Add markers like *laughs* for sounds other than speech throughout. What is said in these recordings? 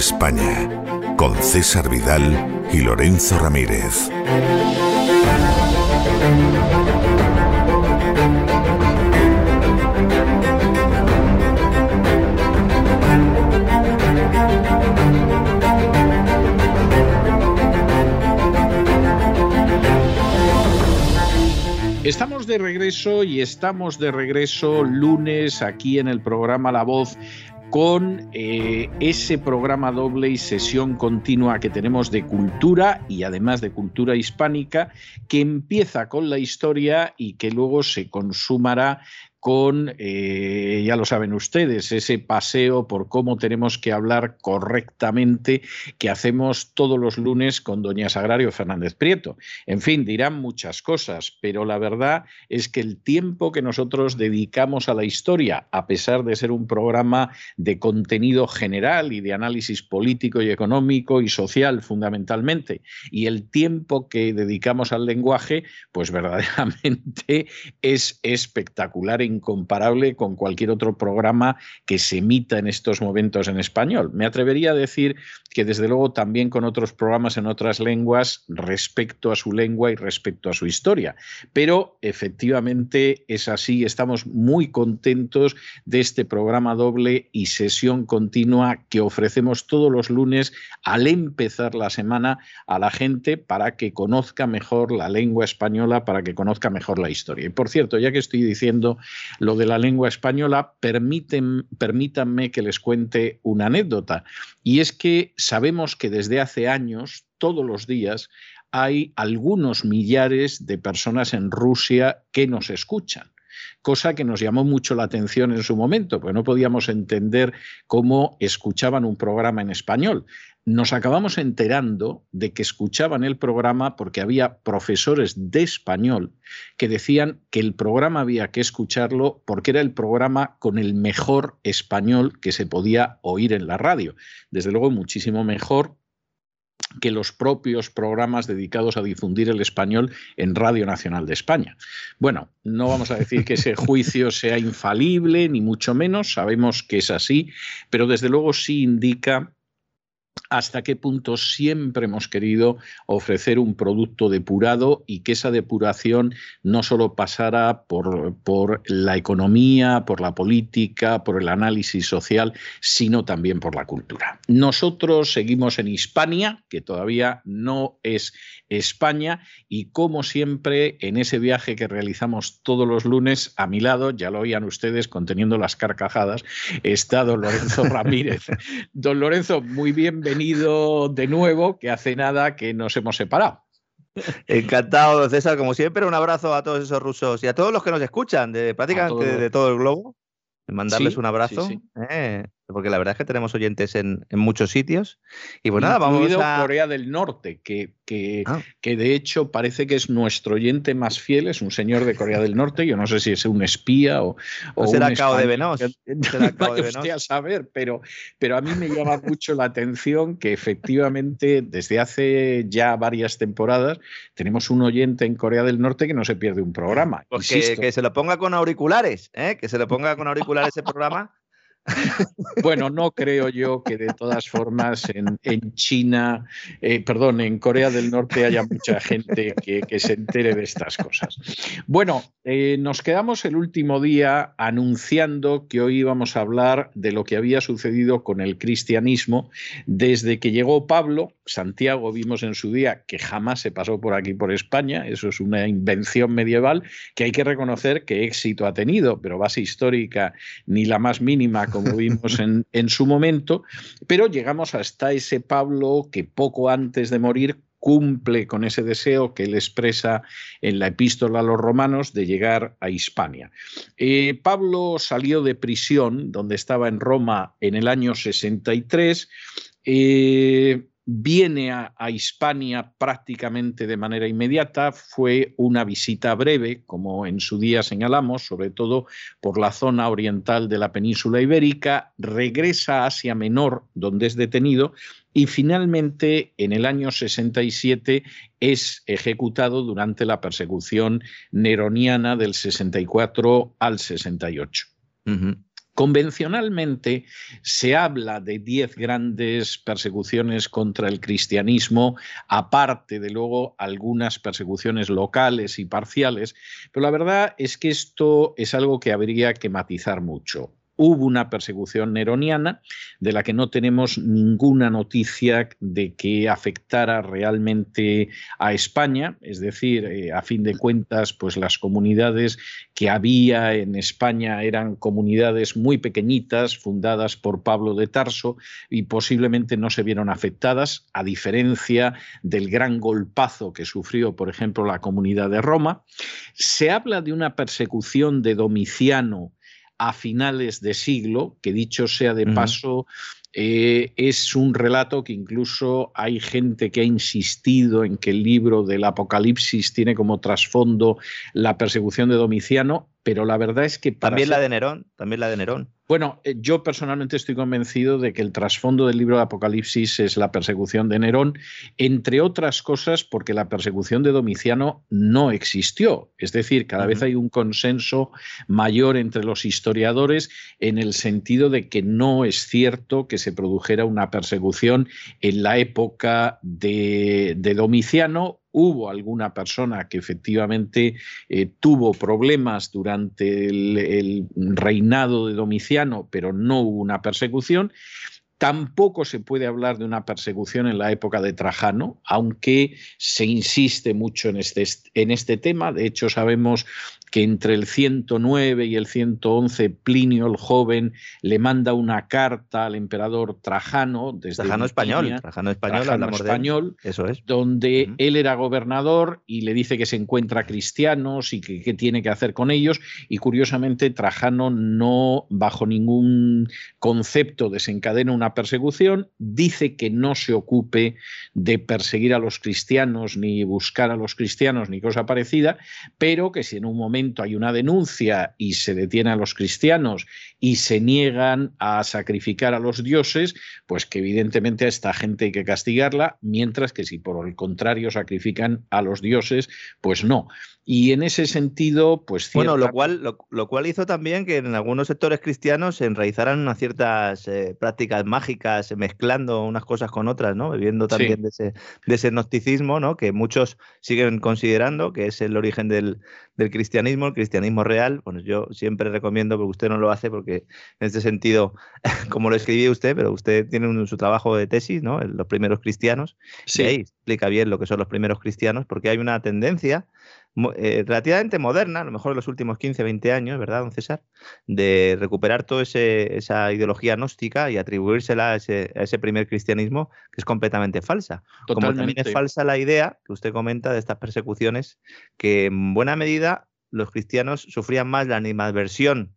España, con César Vidal y Lorenzo Ramírez. Estamos de regreso y estamos de regreso lunes aquí en el programa La Voz con eh, ese programa doble y sesión continua que tenemos de cultura y además de cultura hispánica, que empieza con la historia y que luego se consumará con, eh, ya lo saben ustedes, ese paseo por cómo tenemos que hablar correctamente que hacemos todos los lunes con doña Sagrario Fernández Prieto. En fin, dirán muchas cosas, pero la verdad es que el tiempo que nosotros dedicamos a la historia, a pesar de ser un programa de contenido general y de análisis político y económico y social fundamentalmente, y el tiempo que dedicamos al lenguaje, pues verdaderamente *laughs* es espectacular incomparable con cualquier otro programa que se emita en estos momentos en español. Me atrevería a decir que desde luego también con otros programas en otras lenguas respecto a su lengua y respecto a su historia. Pero efectivamente es así, estamos muy contentos de este programa doble y sesión continua que ofrecemos todos los lunes al empezar la semana a la gente para que conozca mejor la lengua española, para que conozca mejor la historia. Y por cierto, ya que estoy diciendo lo de la lengua española, permiten, permítanme que les cuente una anécdota. Y es que sabemos que desde hace años, todos los días, hay algunos millares de personas en Rusia que nos escuchan cosa que nos llamó mucho la atención en su momento, porque no podíamos entender cómo escuchaban un programa en español. Nos acabamos enterando de que escuchaban el programa porque había profesores de español que decían que el programa había que escucharlo porque era el programa con el mejor español que se podía oír en la radio. Desde luego muchísimo mejor que los propios programas dedicados a difundir el español en Radio Nacional de España. Bueno, no vamos a decir que ese juicio *laughs* sea infalible, ni mucho menos, sabemos que es así, pero desde luego sí indica hasta qué punto siempre hemos querido ofrecer un producto depurado y que esa depuración no solo pasara por, por, la economía, por la política, por el análisis social, sino también por la cultura. Nosotros seguimos en Hispania, que todavía no es España, y como siempre en ese viaje que realizamos todos los lunes, a mi lado, ya lo oían ustedes conteniendo las carcajadas, está don Lorenzo *laughs* Ramírez. don Lorenzo, muy bienvenido de nuevo, que hace nada que nos hemos separado. Encantado, César, como siempre, un abrazo a todos esos rusos y a todos los que nos escuchan de prácticamente de todo el globo. Mandarles un abrazo. Eh, porque la verdad es que tenemos oyentes en, muchos sitios. Y pues nada, vamos a. Corea del Norte, que, que, ah. que, de hecho parece que es nuestro oyente más fiel, es un señor de Corea del Norte. Yo no sé si es un espía o. o será Cao de Venos. *laughs* Será de a saber, pero, pero a mí me llama mucho la atención que efectivamente desde hace ya varias temporadas tenemos un oyente en Corea del Norte que no se pierde un programa. Pues que, que, se lo ponga con auriculares, ¿eh? que se lo ponga con auriculares ese programa Bueno, no creo yo que de todas formas en, China, eh, perdón, en Corea del Norte haya mucha gente que, se entere de estas cosas. Bueno, eh, nos quedamos el último día anunciando que hoy íbamos a hablar de lo que había sucedido con el cristianismo desde que llegó Pablo. Santiago vimos en su día que jamás se pasó por aquí por España, eso es una invención medieval que hay que reconocer que éxito ha tenido, pero base histórica ni la más mínima como vimos en, en su momento, pero llegamos hasta ese Pablo que poco antes de morir cumple con ese deseo que él expresa en la epístola a los romanos de llegar a Hispania. Eh, Pablo salió de prisión, donde estaba en Roma en el año 63, eh, viene a, Hispania prácticamente de manera inmediata. Fue una visita breve, como en su día señalamos, sobre todo por la zona oriental de la península ibérica, regresa a Asia Menor, donde es detenido, y finalmente en el año 67 es ejecutado durante la persecución neroniana del 64 al 68. Convencionalmente se habla de diez grandes persecuciones contra el cristianismo, aparte de luego algunas persecuciones locales y parciales, pero la verdad es que esto es algo que habría que matizar mucho hubo una persecución neroniana de la que no tenemos ninguna noticia de que afectara realmente a España, es decir, eh, a fin de cuentas, pues las comunidades que había en España eran comunidades muy pequeñitas, fundadas por Pablo de Tarso y posiblemente no se vieron afectadas, a diferencia del gran golpazo que sufrió, por ejemplo, la comunidad de Roma. Se habla de una persecución de Domiciano a finales de siglo, que dicho sea de paso, eh, es un relato que incluso hay gente que ha insistido en que el libro del Apocalipsis tiene como trasfondo la persecución de Domiciano, pero la verdad es que... También la de Nerón, también la de Nerón. Bueno, eh, yo personalmente estoy convencido de que el trasfondo del libro de Apocalipsis es la persecución de Nerón, entre otras cosas porque la persecución de Domiciano no existió. Es decir, cada vez hay un consenso mayor entre los historiadores en el sentido de que no es cierto que se produjera una persecución en la época de, de Domiciano hubo alguna persona que efectivamente eh, tuvo problemas durante el, reinado de Domiciano, pero no hubo una persecución. Tampoco se puede hablar de una persecución en la época de Trajano, aunque se insiste mucho en este, en este tema. De hecho, sabemos que entre el 109 y el 111 Plinio el joven le manda una carta al emperador Trajano desde Trajano español, Trajano español, español, eso es, donde él era gobernador y le dice que se encuentra cristianos y que qué tiene que hacer con ellos. Y curiosamente Trajano no bajo ningún concepto desencadena una persecución, dice que no se ocupe de perseguir a los cristianos ni buscar a los cristianos ni cosa parecida, pero que si en un momento hay una denuncia y se detiene a los cristianos y se niegan a sacrificar a los dioses, pues que evidentemente a esta gente hay que castigarla, mientras que si por el contrario sacrifican a los dioses, pues no. Y en ese sentido, pues... Bueno, lo cual, lo, cual hizo también que en algunos sectores cristianos se enraizaran unas ciertas eh, prácticas mágicas, mezclando unas cosas con otras, ¿no? Viviendo también de, ese, de ese gnosticismo, ¿no? Que muchos siguen considerando que es el origen del, del cristianismo, el cristianismo real. Bueno, yo siempre recomiendo, porque usted no lo hace, porque en este sentido, *laughs* como lo escribí usted, pero usted tiene su trabajo de tesis, ¿no? Los primeros cristianos. Sí. Y ahí explica bien lo que son los primeros cristianos, porque hay una tendencia eh, relativamente moderna, a lo mejor en los últimos 15, 20 años, ¿verdad, don César? De recuperar toda esa ideología gnóstica y atribuírsela a ese, a ese, primer cristianismo que es completamente falsa. Como también es falsa la idea que usted comenta de estas persecuciones, que en buena medida los cristianos sufrían más la animadversión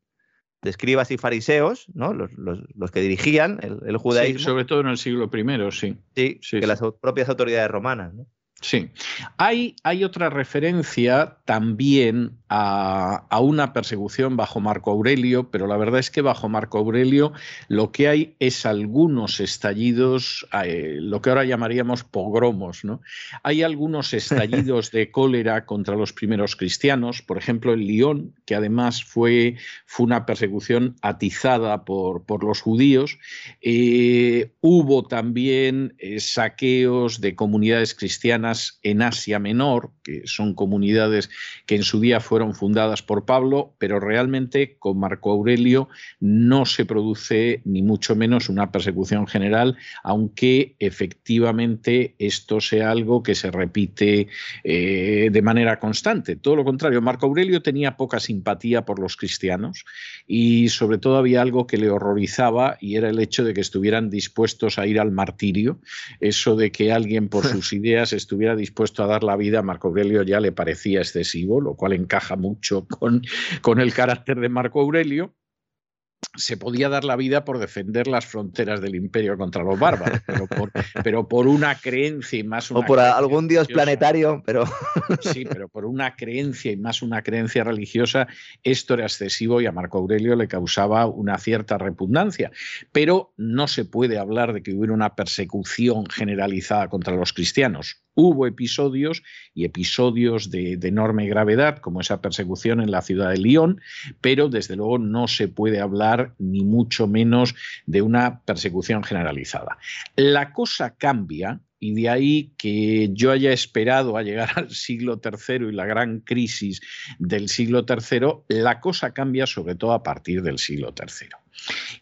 de escribas y fariseos, ¿no? los, los, que dirigían el, judaísmo. sobre todo en el siglo I, sí. Sí, sí que las propias autoridades romanas. ¿no? Sí. Hay, hay, otra referencia también a, una persecución bajo Marco Aurelio, pero la verdad es que bajo Marco Aurelio lo que hay es algunos estallidos, eh, lo que ahora llamaríamos pogromos. ¿no? Hay algunos *laughs* estallidos de cólera contra los primeros cristianos, por ejemplo en Lyon, que además fue, fue una persecución atizada por, por los judíos. Eh, hubo también eh, saqueos de comunidades cristianas en Asia Menor, que son comunidades que en su día fueron fundadas por Pablo, pero realmente con Marco Aurelio no se produce ni mucho menos una persecución general, aunque efectivamente esto sea algo que se repite eh, de manera constante. Todo lo contrario, Marco Aurelio tenía poca simpatía por los cristianos y sobre todo había algo que le horrorizaba y era el hecho de que estuvieran dispuestos a ir al martirio. Eso de que alguien por *laughs* sus ideas estuviera dispuesto a dar la vida a Marco Aurelio ya le parecía excesivo, lo cual encaja mucho con, con el carácter de Marco Aurelio se podía dar la vida por defender las fronteras del imperio contra los bárbaros, pero por, pero por una creencia y más una O por algún dios planetario, pero... Sí, pero por una creencia y más una creencia religiosa, esto era excesivo y a Marco Aurelio le causaba una cierta repugnancia. Pero no se puede hablar de que hubiera una persecución generalizada contra los cristianos. Hubo episodios y episodios de, enorme gravedad, como esa persecución en la ciudad de Lyon, pero desde luego no se puede hablar ni mucho menos de una persecución generalizada. La cosa cambia y de ahí que yo haya esperado a llegar al siglo III y la gran crisis del siglo III, la cosa cambia sobre todo a partir del siglo III.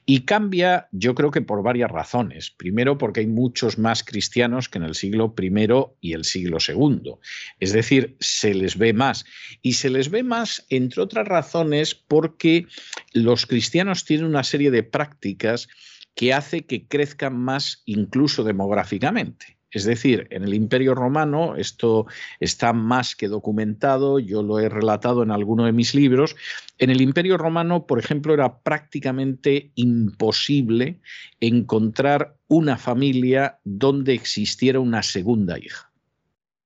Y cambia, yo creo que por varias razones. Primero, porque hay muchos más cristianos que en el siglo I y el siglo II. Es decir, se les ve más. Y se les ve más, entre otras razones, porque los cristianos tienen una serie de prácticas que hace que crezcan más incluso demográficamente. Es decir, en el Imperio Romano, esto está más que documentado, yo lo he relatado en alguno de mis libros, en el Imperio Romano, por ejemplo, era prácticamente imposible encontrar una familia donde existiera una segunda hija.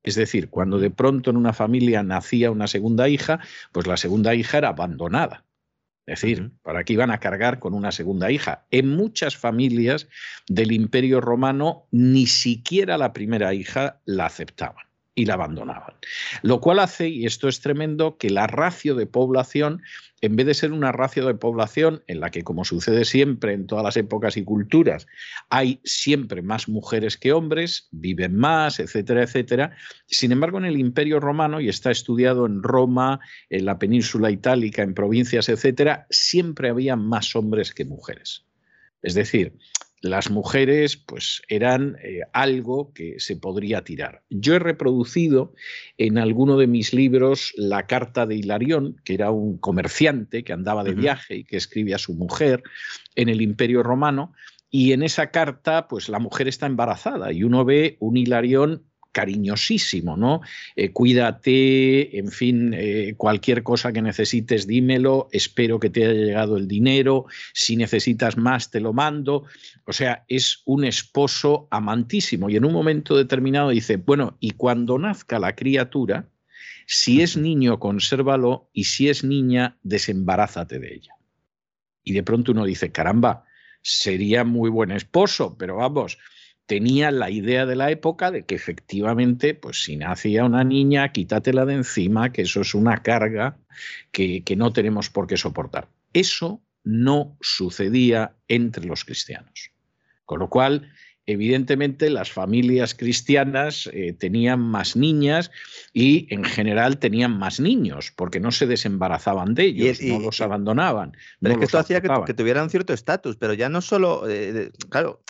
Es decir, cuando de pronto en una familia nacía una segunda hija, pues la segunda hija era abandonada. Es decir, ¿para qué iban a cargar con una segunda hija? En muchas familias del Imperio Romano ni siquiera la primera hija la aceptaban y la abandonaban. Lo cual hace, y esto es tremendo, que la ratio de población, en vez de ser una ratio de población en la que, como sucede siempre en todas las épocas y culturas, hay siempre más mujeres que hombres, viven más, etcétera, etcétera, sin embargo, en el Imperio Romano, y está estudiado en Roma, en la península itálica, en provincias, etcétera, siempre había más hombres que mujeres. Es decir, las mujeres pues eran eh, algo que se podría tirar. Yo he reproducido en alguno de mis libros la carta de Hilarión, que era un comerciante que andaba de viaje y que escribe a su mujer en el Imperio Romano, y en esa carta pues la mujer está embarazada y uno ve un Hilarión cariñosísimo, ¿no? Eh, cuídate, en fin, eh, cualquier cosa que necesites, dímelo, espero que te haya llegado el dinero, si necesitas más, te lo mando. O sea, es un esposo amantísimo y en un momento determinado dice, bueno, y cuando nazca la criatura, si es niño, consérvalo y si es niña, desembarázate de ella. Y de pronto uno dice, caramba, sería muy buen esposo, pero vamos, tenía la idea de la época de que efectivamente, pues si nacía una niña, quítatela de encima, que eso es una carga que, que no tenemos por qué soportar. Eso no sucedía entre los cristianos. Con lo cual, evidentemente las familias cristianas eh, tenían más niñas y en general tenían más niños, porque no se desembarazaban de ellos, no los abandonaban. Pero es que esto hacía que, tuvieran cierto estatus, pero ya no solo, eh, claro,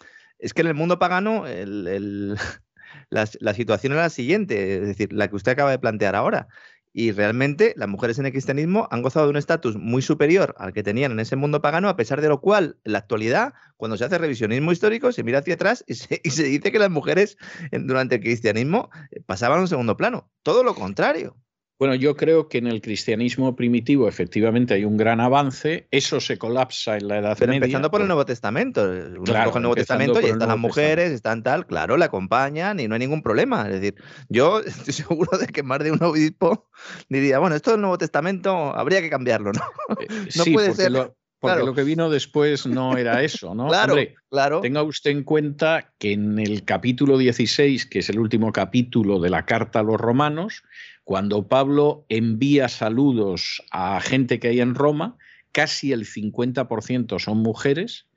es que en el mundo pagano *laughs* la, situación era la siguiente, es decir, la que usted acaba de plantear ahora. Y realmente las mujeres en el cristianismo han gozado de un estatus muy superior al que tenían en ese mundo pagano, a pesar de lo cual, en la actualidad, cuando se hace revisionismo histórico, se mira hacia atrás y se, *laughs* dice que las mujeres durante el cristianismo eh, pasaban a un segundo plano. Todo lo contrario. Bueno, yo creo que en el cristianismo primitivo efectivamente hay un gran avance, eso se colapsa en la Edad Pero Media. empezando por el Nuevo Testamento. Uno claro, el Nuevo Testamento y están las mujeres, están tal, claro, le acompañan y no hay ningún problema. Es decir, yo *laughs* estoy seguro de que más de un obispo diría, bueno, esto del Nuevo Testamento habría que cambiarlo, ¿no? Eh, *laughs* no puede ser. porque lo que vino después no era eso, ¿no? claro, claro. Tenga usted en cuenta que en el capítulo 16, que es el último capítulo de la carta a los romanos, cuando Pablo envía saludos a gente que hay en Roma, casi el 50% son mujeres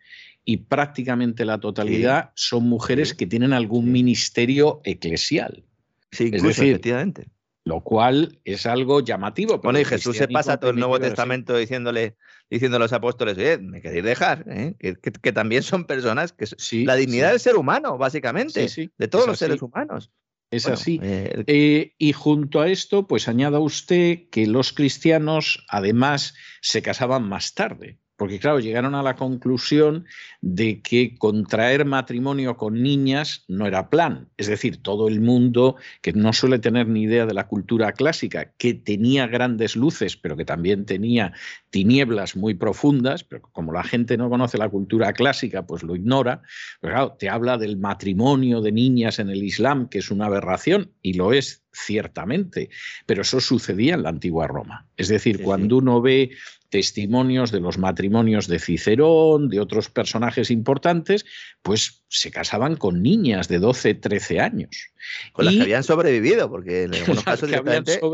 y prácticamente la totalidad son mujeres que tienen algún ministerio eclesial. Sí, es decir, efectivamente. Lo cual es algo llamativo. Bueno, y Jesús se pasa todo el Nuevo Testamento diciéndole, diciendo a los apóstoles, oye, me queréis dejar, ¿eh? que, también son personas que la dignidad del ser humano, básicamente, de todos los seres humanos. Es así. Eh, eh, y junto a esto, pues añada usted que los cristianos además se casaban más tarde. Porque claro, llegaron a la conclusión de que contraer matrimonio con niñas no era plan. Es decir, todo el mundo que no suele tener ni idea de la cultura clásica, que tenía grandes luces, pero que también tenía tinieblas muy profundas, pero como la gente no conoce la cultura clásica, pues lo ignora. Pero claro, te habla del matrimonio de niñas en el Islam, que es una aberración, y lo es ciertamente, pero eso sucedía en la antigua Roma. Es decir, cuando uno ve testimonios de los matrimonios de Cicerón, de otros personajes importantes, pues se casaban con niñas de 12, 13 años. Con las que habían sobrevivido, porque en *laughs* algunos casos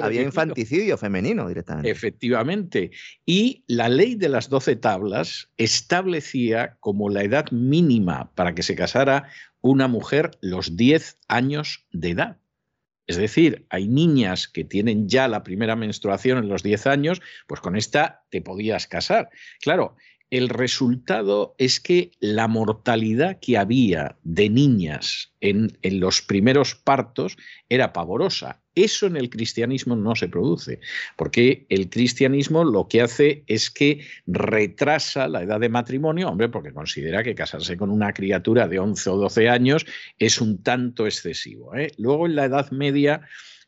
había infanticidio femenino directamente. Efectivamente. Y la ley de las 12 tablas establecía como la edad mínima para que se casara una mujer los 10 años de edad. Es decir, hay niñas que tienen ya la primera menstruación en los 10 años, pues con esta te podías casar. Claro, el resultado es que la mortalidad que había de niñas en, en, los primeros partos era pavorosa. Eso en el cristianismo no se produce, porque el cristianismo lo que hace es que retrasa la edad de matrimonio, hombre, porque considera que casarse con una criatura de 11 o 12 años es un tanto excesivo. ¿eh? Luego en la Edad Media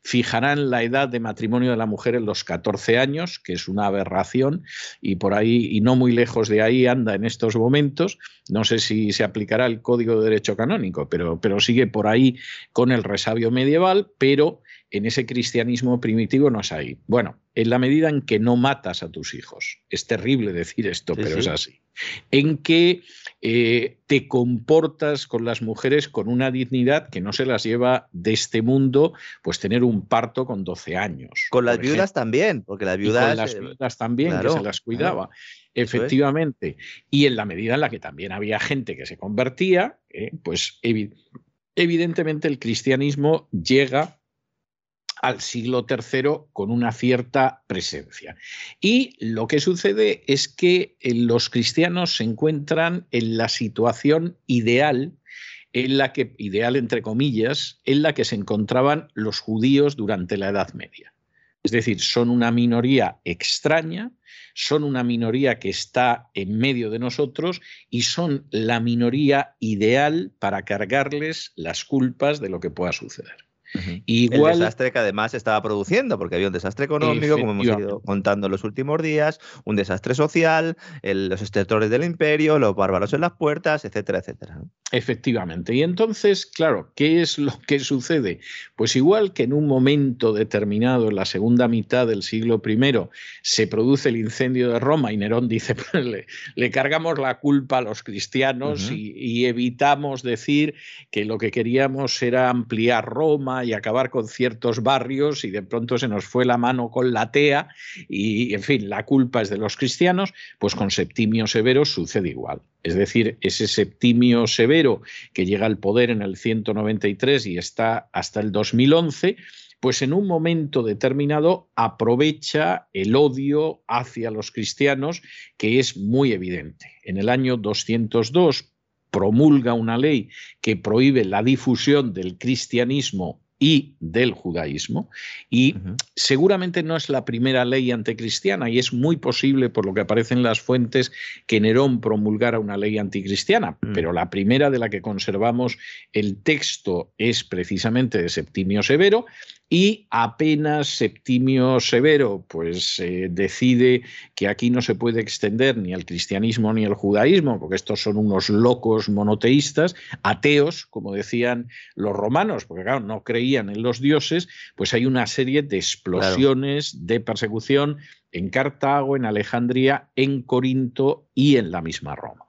fijarán la edad de matrimonio de la mujer en los 14 años, que es una aberración, y por ahí, y no muy lejos de ahí anda en estos momentos. No sé si se aplicará el Código de Derecho Canónico, pero, pero sigue por ahí con el resabio medieval, pero en ese cristianismo primitivo no es ahí. Bueno, en la medida en que no matas a tus hijos, es terrible decir esto, pero es así, en que eh, te comportas con las mujeres con una dignidad que no se las lleva de este mundo, pues tener un parto con 12 años. Con las viudas también, porque las viudas... las eh, viudas también, que se las cuidaba. Efectivamente. Y en la medida en la que también había gente que se convertía, eh, pues evidentemente el cristianismo llega al siglo III con una cierta presencia. Y lo que sucede es que eh, los cristianos se encuentran en la situación ideal en la que, ideal entre comillas, en la que se encontraban los judíos durante la Edad Media. Es decir, son una minoría extraña, son una minoría que está en medio de nosotros y son la minoría ideal para cargarles las culpas de lo que pueda suceder. Igual, el desastre que además estaba produciendo, porque había un desastre económico, como hemos ido contando en los últimos días, un desastre social, los extractores del imperio, los bárbaros en las puertas, etcétera, etcétera. Efectivamente. Y entonces, claro, ¿qué es lo que sucede? Pues igual que en un momento determinado, en la segunda mitad del siglo I, se produce el incendio de Roma y Nerón dice, *laughs* pues le, cargamos la culpa a los cristianos y evitamos decir que lo que queríamos era ampliar Roma y acabar con ciertos barrios y de pronto se nos fue la mano con la tea y, en fin, la culpa es de los cristianos, pues con Septimio Severo sucede igual. Es decir, ese Septimio Severo que llega al poder en el 193 y está hasta el 2011, pues en un momento determinado aprovecha el odio hacia los cristianos que es muy evidente. En el año 202 promulga una ley que prohíbe la difusión del cristianismo y del judaísmo. Y seguramente no es la primera ley anticristiana y es muy posible, por lo que aparece en las fuentes, que Nerón promulgara una ley anticristiana, mm. pero la primera de la que conservamos el texto es precisamente de Septimio Severo y apenas Septimio Severo pues eh, decide que aquí no se puede extender ni el cristianismo ni el judaísmo, porque estos son unos locos monoteístas, ateos, como decían los romanos, porque claro, no creían en los dioses, pues hay una serie de explosiones de persecución en Cartago, en Alejandría, en Corinto y en la misma Roma.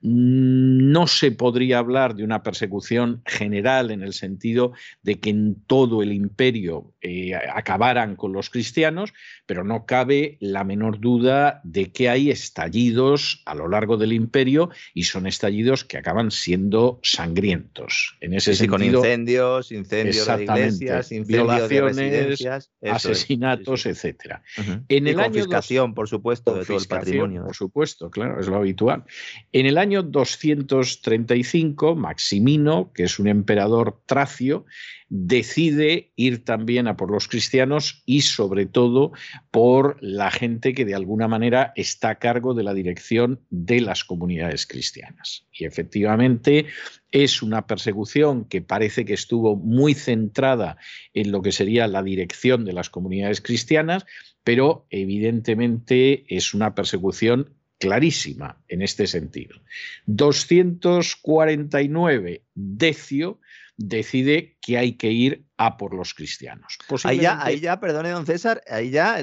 Mm, no se podría hablar de una persecución general en el sentido de que en todo el imperio eh, acabaran con los cristianos, pero no cabe la menor duda de que hay estallidos a lo largo del imperio y son estallidos que acaban siendo sangrientos. En ese sentido, con incendios, incendios de iglesias, violaciones, asesinatos, etcétera. En el confiscación, por supuesto, de todo el patrimonio. Por supuesto, claro, es lo habitual. En el año 235, Maximino, que es un emperador tracio, decide ir también a por los cristianos y sobre todo por la gente que de alguna manera está a cargo de la dirección de las comunidades cristianas. Y efectivamente es una persecución que parece que estuvo muy centrada en lo que sería la dirección de las comunidades cristianas, pero evidentemente es una persecución clarísima en este sentido. 249, Decio decide que hay que ir a por los cristianos. Ahí ya, ahí ya, perdone, don César, ahí ya,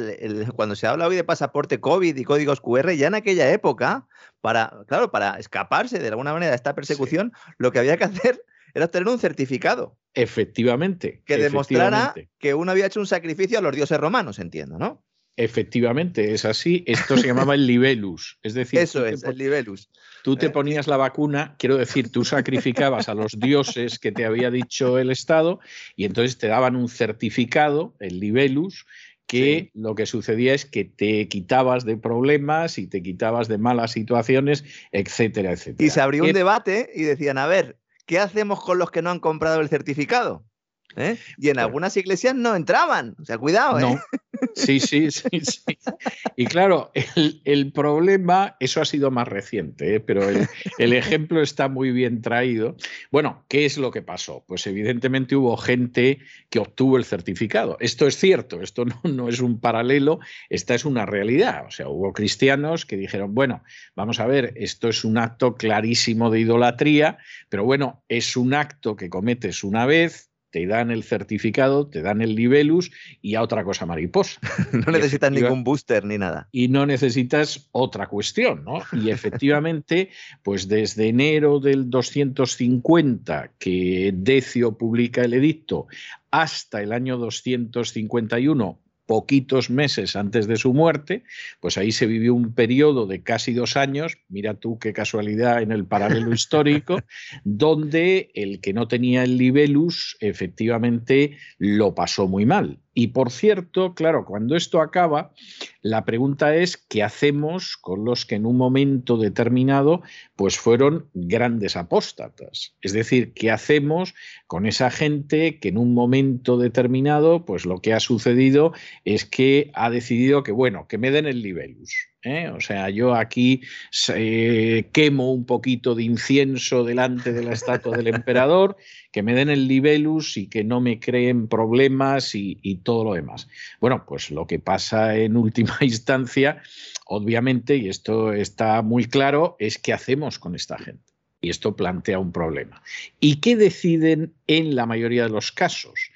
cuando se habla hoy de pasaporte COVID y códigos QR, ya en aquella época, para, claro, para escaparse de alguna manera de esta persecución, lo que había que hacer *laughs* era tener un certificado. Efectivamente. Que demostrara que uno había hecho un sacrificio a los dioses romanos, entiendo, ¿no? Efectivamente, es así. Esto se llamaba el libelus. Es decir, eso es, el libelus. Tú te eh, ponías la vacuna, quiero decir, tú sacrificabas a los dioses que te había dicho el Estado y entonces te daban un certificado, el libelus, que lo que sucedía es que te quitabas de problemas y te quitabas de malas situaciones, etcétera, etcétera. Y se abrió un debate y decían, a ver, ¿qué hacemos con los que no han comprado el certificado? ¿Eh? Y en algunas iglesias no entraban. O sea, cuidado. ¿eh? Sí, sí, sí, sí. Y claro, el, problema, eso ha sido más reciente, ¿eh? pero el, ejemplo está muy bien traído. Bueno, ¿qué es lo que pasó? Pues evidentemente hubo gente que obtuvo el certificado. Esto es cierto, esto no, no es un paralelo, esta es una realidad. O sea, hubo cristianos que dijeron, bueno, vamos a ver, esto es un acto clarísimo de idolatría, pero bueno, es un acto que cometes una vez, te dan el certificado, te dan el libelus y a otra cosa mariposa. *laughs* no necesitas ningún booster ni nada. Y no necesitas otra cuestión, ¿no? Y *laughs* efectivamente, pues desde enero del 250 que Decio publica el edicto hasta el año 251 poquitos meses antes de su muerte, pues ahí se vivió un periodo de casi dos años, mira tú qué casualidad en el paralelo *laughs* histórico, donde el que no tenía el libelus efectivamente lo pasó muy mal. Y por cierto, claro, cuando esto acaba, la pregunta es qué hacemos con los que en un momento determinado pues fueron grandes apóstatas. Es decir, qué hacemos con esa gente que en un momento determinado pues lo que ha sucedido es que ha decidido que bueno, que me den el libelus. ¿Eh? O sea, yo aquí eh, quemo un poquito de incienso delante de la estatua del emperador, que me den el libelus y que no me creen problemas y, y todo lo demás. Bueno, pues lo que pasa en última *laughs* instancia, obviamente, y esto está muy claro, es qué hacemos con esta gente. Y esto plantea un problema. ¿Y qué deciden en la mayoría de los casos?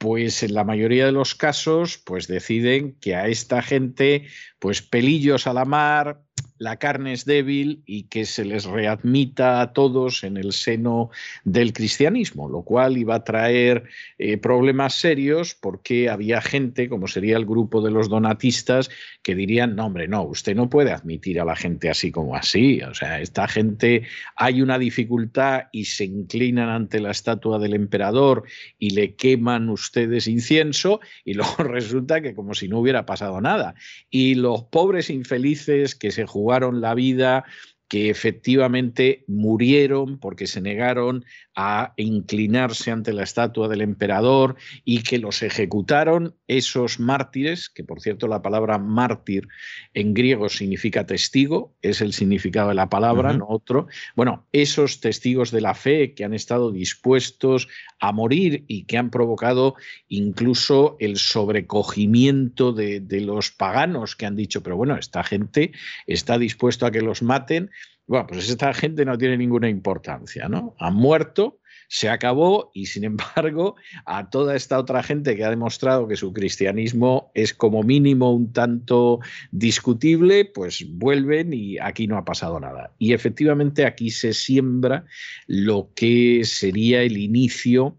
Pues en la mayoría de los casos, pues deciden que a esta gente, pues pelillos a la mar, la carne es débil y que se les readmita a todos en el seno del cristianismo, lo cual iba a traer eh, problemas serios porque había gente, como sería el grupo de los donatistas, que dirían, no, hombre, no, usted no puede admitir a la gente así como así. O sea, esta gente hay una dificultad y se inclinan ante la estatua del emperador y le queman ustedes incienso y *laughs* luego resulta que como si no hubiera pasado nada. Y los pobres infelices que se jugaron la vida que efectivamente murieron porque se negaron a inclinarse ante la estatua del emperador y que los ejecutaron esos mártires, que por cierto la palabra mártir en griego significa testigo, es el significado de la palabra, no otro. Bueno, esos testigos de la fe que han estado dispuestos a morir y que han provocado incluso el sobrecogimiento de, de los paganos que han dicho, pero bueno, esta gente está dispuesto a que los maten bueno, pues esta gente no tiene ninguna importancia, ¿no? Han muerto, se acabó y sin embargo a toda esta otra gente que ha demostrado que su cristianismo es como mínimo un tanto discutible, pues vuelven y aquí no ha pasado nada. Y efectivamente aquí se siembra lo que sería el inicio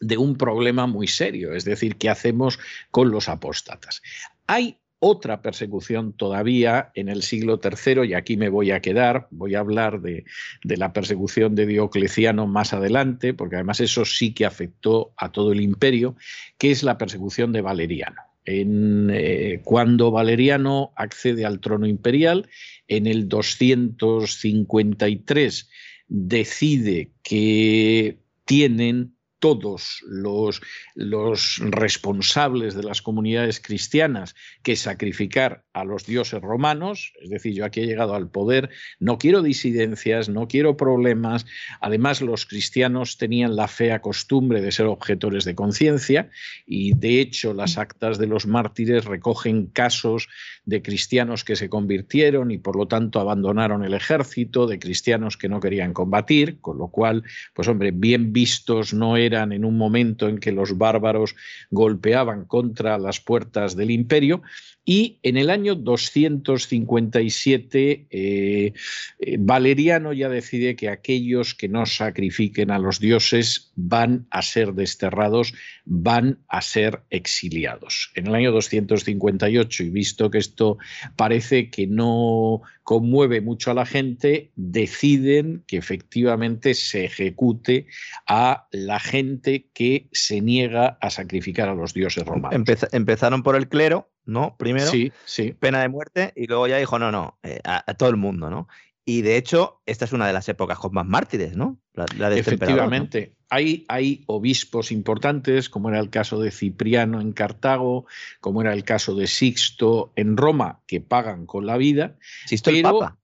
de un problema muy serio, es decir, ¿qué hacemos con los apóstatas? Hay otra persecución todavía en el siglo III, y aquí me voy a quedar, voy a hablar de, la persecución de Diocleciano más adelante, porque además eso sí que afectó a todo el imperio, que es la persecución de Valeriano. Eh, cuando Valeriano accede al trono imperial, en el 253 decide que tienen todos los, los, responsables de las comunidades cristianas que sacrificar a los dioses romanos, es decir, yo aquí he llegado al poder, no quiero disidencias, no quiero problemas, además los cristianos tenían la fea costumbre de ser objetores de conciencia y de hecho las actas de los mártires recogen casos de cristianos que se convirtieron y por lo tanto abandonaron el ejército, de cristianos que no querían combatir, con lo cual, pues hombre, bien vistos no eran en un momento en que los bárbaros golpeaban contra las puertas del imperio y en el año 257 eh, eh, Valeriano ya decide que aquellos que no sacrifiquen a los dioses van a ser desterrados, van a ser exiliados. En el año 258, y visto que esto parece que no conmueve mucho a la gente, deciden que efectivamente se ejecute a la gente que se niega a sacrificar a los dioses romanos. empezaron por el clero, ¿no? Primero, sí, sí. pena de muerte, y luego ya dijo, no, no, eh, a, todo el mundo, ¿no? Y de hecho, esta es una de las épocas con más mártires, ¿no? La, de este Efectivamente. Hay, hay, obispos importantes, como era el caso de Cipriano en Cartago, como era el caso de Sixto en Roma, que pagan con la vida. Sixto el Papa.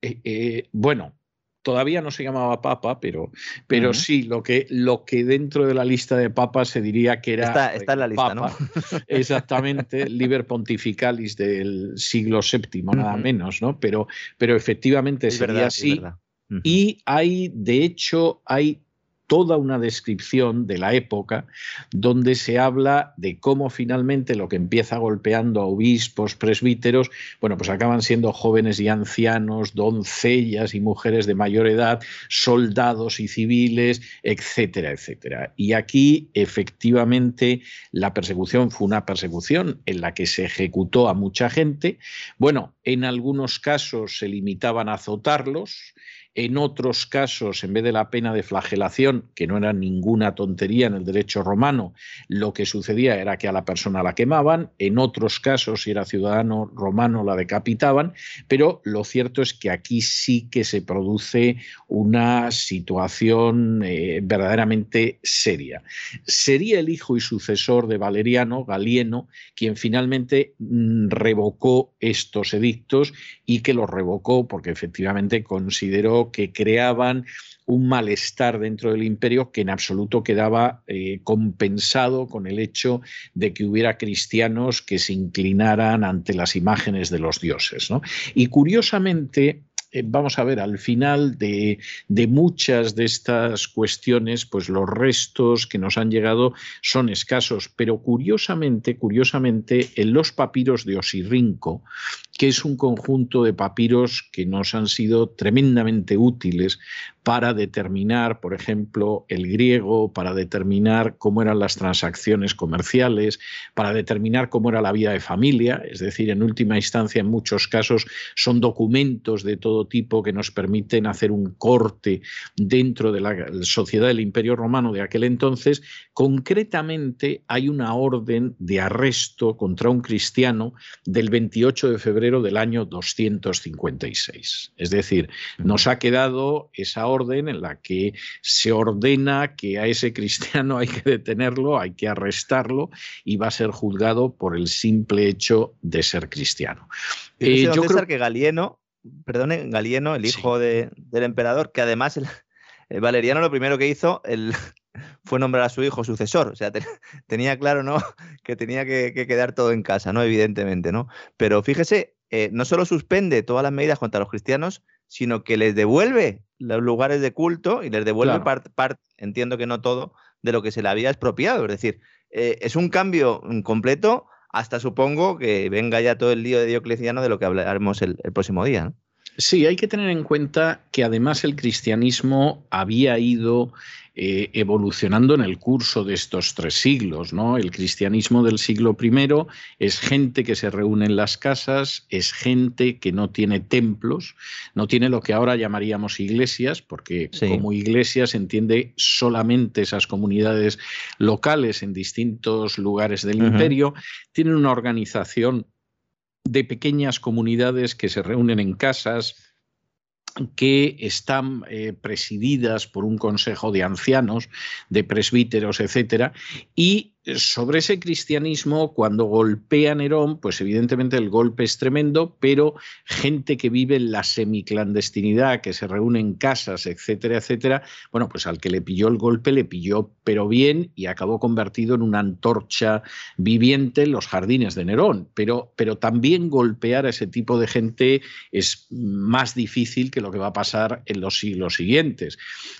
Eh, eh, bueno, todavía no se llamaba papa, pero, pero sí, lo que, lo que dentro de la lista de papas se diría que era. Está, está en la lista, ¿no? *laughs* Exactamente, Liber Pontificalis del siglo VII, nada menos, ¿no? Pero, pero efectivamente sería así. Y hay, de hecho, hay toda una descripción de la época donde se habla de cómo finalmente lo que empieza golpeando a obispos, presbíteros, bueno, pues acaban siendo jóvenes y ancianos, doncellas y mujeres de mayor edad, soldados y civiles, etcétera, etcétera. Y aquí efectivamente la persecución fue una persecución en la que se ejecutó a mucha gente. Bueno, en algunos casos se limitaban a azotarlos, en otros casos, en vez de la pena de flagelación, que no era ninguna tontería en el derecho romano, lo que sucedía era que a la persona la quemaban, en otros casos, si era ciudadano romano, la decapitaban, pero lo cierto es que aquí sí que se produce una situación eh, verdaderamente seria. Sería el hijo y sucesor de Valeriano, Galieno, quien finalmente mm, revocó estos edictos y que los revocó porque efectivamente consideró que creaban un malestar dentro del imperio que en absoluto quedaba eh, compensado con el hecho de que hubiera cristianos que se inclinaran ante las imágenes de los dioses. Y curiosamente, eh, vamos a ver, al final de, de, muchas de estas cuestiones, pues los restos que nos han llegado son escasos, pero curiosamente, curiosamente, en los papiros de Osirrinco, que es un conjunto de papiros que nos han sido tremendamente útiles para determinar, por ejemplo, el griego, para determinar cómo eran las transacciones comerciales, para determinar cómo era la vida de familia, es decir, en última instancia, en muchos casos son documentos de todo tipo que nos permiten hacer un corte dentro de la sociedad del Imperio Romano de aquel entonces. Concretamente, hay una orden de arresto contra un cristiano del 28 de febrero febrero del año 256. Es decir, nos ha quedado esa orden en la que se ordena que a ese cristiano *laughs* hay que detenerlo, hay que arrestarlo y va a ser juzgado por el simple hecho de ser cristiano. Eh, yo creo que Galieno, perdone, Galieno, el hijo del emperador, que además el, Valeriano lo primero que hizo el, *laughs* fue nombrar a su hijo sucesor. O sea, tenía claro, ¿no? *laughs* Que tenía que, quedar todo en casa, ¿no? Evidentemente, ¿no? Pero fíjese, eh, no solo suspende todas las medidas contra los cristianos, sino que les devuelve los lugares de culto y les devuelve parte, entiendo que no todo, de lo que se le había expropiado. Es decir, eh, es un cambio completo hasta supongo que venga ya todo el lío de Diocleciano de lo que hablaremos el, el próximo día. ¿no? Sí, hay que tener en cuenta que además el cristianismo había ido eh, evolucionando en el curso de estos tres siglos. ¿no? El cristianismo del siglo I es gente que se reúne en las casas, es gente que no tiene templos, no tiene lo que ahora llamaríamos iglesias, porque como iglesia se entiende solamente esas comunidades locales en distintos lugares del imperio, tienen una organización de pequeñas comunidades que se reúnen en casas, que están eh, presididas por un consejo de ancianos, de presbíteros, etcétera, y sobre ese cristianismo, cuando golpea Nerón, pues evidentemente el golpe es tremendo, pero gente que vive en la semiclandestinidad, que se reúne en casas, etcétera, etcétera, bueno, pues al que le pilló el golpe le pilló pero bien y acabó convertido en una antorcha viviente en los jardines de Nerón. Pero, pero también golpear a ese tipo de gente es más difícil que lo que va a pasar en los siglos siguientes.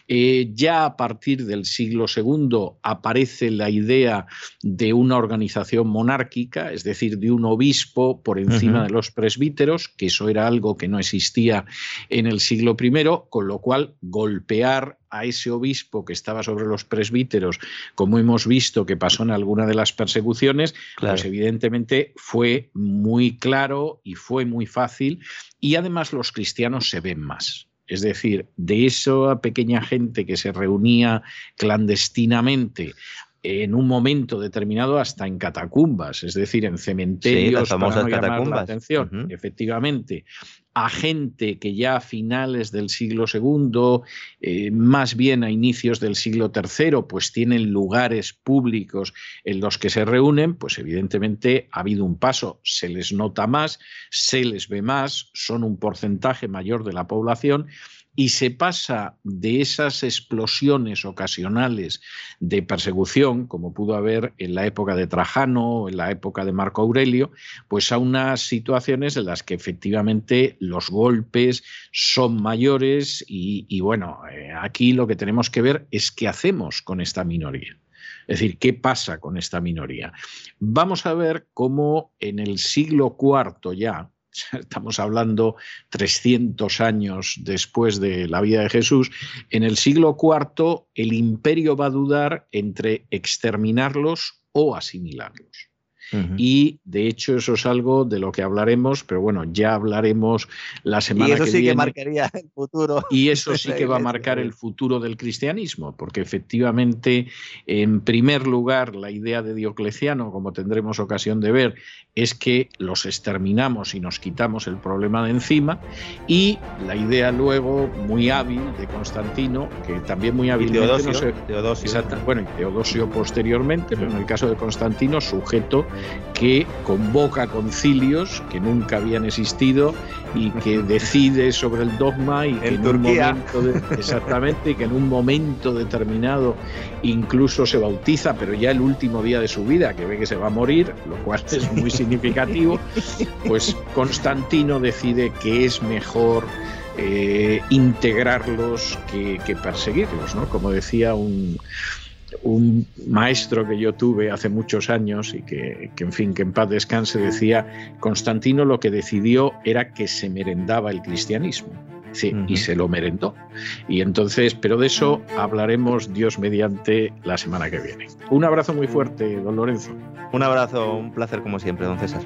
Eh, ya a partir del siglo II aparece la idea de una organización monárquica, es decir, de un obispo por encima de los presbíteros, que eso era algo que no existía en el siglo I, con lo cual golpear a ese obispo que estaba sobre los presbíteros, como hemos visto que pasó en alguna de las persecuciones, pues evidentemente fue muy claro y fue muy fácil y además los cristianos se ven más. Es decir, de esa pequeña gente que se reunía clandestinamente en un momento determinado hasta en catacumbas, es decir, en cementerios para no llamar la atención, efectivamente, a gente que ya a finales del siglo II, eh, más bien a inicios del siglo III, pues tienen lugares públicos en los que se reúnen, pues evidentemente ha habido un paso, se les nota más, se les ve más, son un porcentaje mayor de la población y se pasa de esas explosiones ocasionales de persecución, como pudo haber en la época de Trajano o en la época de Marco Aurelio, pues a unas situaciones en las que efectivamente los golpes son mayores y, bueno, eh, aquí lo que tenemos que ver es qué hacemos con esta minoría. Es decir, ¿qué pasa con esta minoría? Vamos a ver cómo en el siglo IV ya, *laughs* estamos hablando 300 años después de la vida de Jesús, en el siglo IV el imperio va a dudar entre exterminarlos o asimilarlos. Y de hecho eso es algo de lo que hablaremos, pero bueno, ya hablaremos la semana que viene. Y eso sí que marcaría el futuro. Y eso sí que va a *laughs* marcar el futuro del cristianismo, porque efectivamente, en primer lugar, la idea de Diocleciano, como tendremos ocasión de ver, es que los exterminamos y nos quitamos el problema de encima, y la idea luego muy hábil de Constantino, que también muy hábil Teodosio, bueno, y Teodosio posteriormente, pero en el caso de Constantino, sujeto que convoca concilios que nunca habían existido y que *laughs* decide sobre el dogma y que en, un momento exactamente y que en un momento determinado incluso se bautiza, pero ya el último día de su vida, que ve que se va a morir, lo cual es muy significativo, *laughs* pues Constantino decide que es mejor eh, integrarlos que, que perseguirlos, ¿no? Como decía un un maestro que yo tuve hace muchos años y que, en fin, que en paz descanse, decía, Constantino lo que decidió era que se merendaba el cristianismo. Sí, y se lo merendó. Y entonces, pero de eso hablaremos Dios mediante la semana que viene. Un abrazo muy fuerte, don Lorenzo. Un abrazo, un placer como siempre, don César.